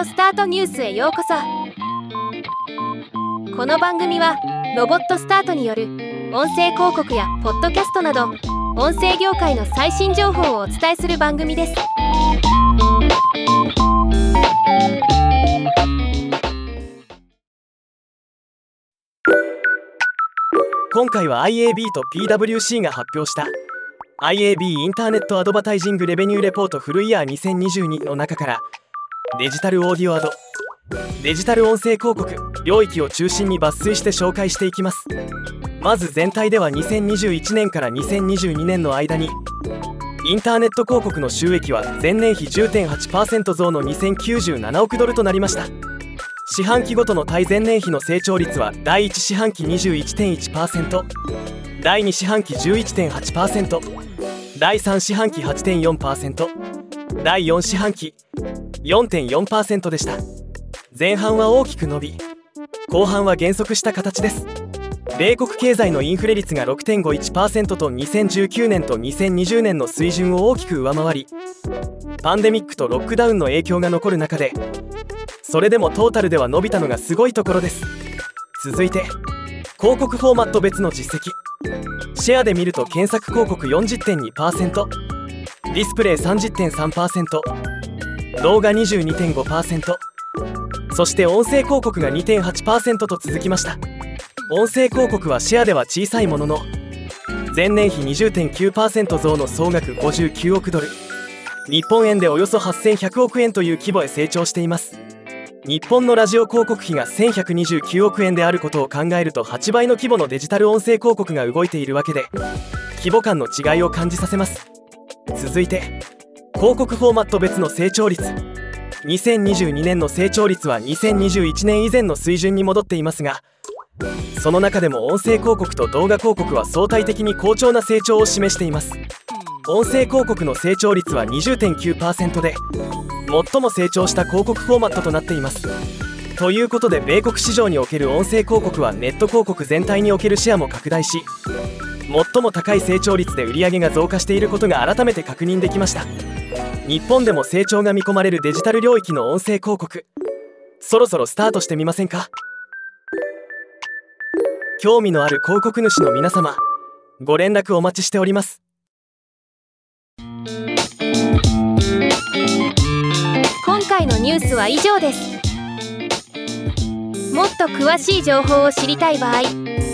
オスタートニュースへようこそ。この番組はロボットスタートによる音声広告やポッドキャストなど音声業界の最新情報をお伝えする番組です。今回は IAB と PWC が発表した IAB インターネットアドバタイジングレベニューレポートフルイヤー2022の中からデジタルオーディオアド。デジタル音声広告。領域を中心に抜粋して紹介していきます。まず全体では2021年から2022年の間にインターネット広告の収益は前年比10.8%増の2097億ドルとなりました。四半期ごとの対前年比の成長率は第1四半期21.1%第2四半期11.8%第3四半期8.4%第4四半期4.4%でした。前半は大きく伸び後半は減速した形です。米国経済のインフレ率が6.51%と2019年と2020年の水準を大きく上回りパンデミックとロックダウンの影響が残る中でそれでもトータルでは伸びたのがすごいところです。続いて広告フォーマット別の実績。シェアで見ると検索広告40.2%ディスプレイ30.3%動画22.5%そして音声広告が2.8%と続きました。音声広告はシェアでは小さいものの前年比20.9%増の総額59億ドル。日本円でおよそ8100億円という規模へ成長しています。日本のラジオ広告費が1129億円であることを考えると8倍の規模のデジタル音声広告が動いているわけで規模感の違いを感じさせます。続いて広告フォーマット別の成長率。2022年の成長率は2021年以前の水準に戻っていますがその中でも音声広告と動画広告は相対的に好調な成長を示しています。音声広告の成長率は20.9%で最も成長した広告フォーマットとなっています。ということで米国市場における音声広告はネット広告全体におけるシェアも拡大し最も高い成長率で売上が増加していることが改めて確認できました。日本でも成長が見込まれるデジタル領域の音声広告。そろそろスタートしてみませんか？興味のある広告主の皆様ご連絡お待ちしております。今回のニュースは以上です。もっと詳しい情報を知りたい場合「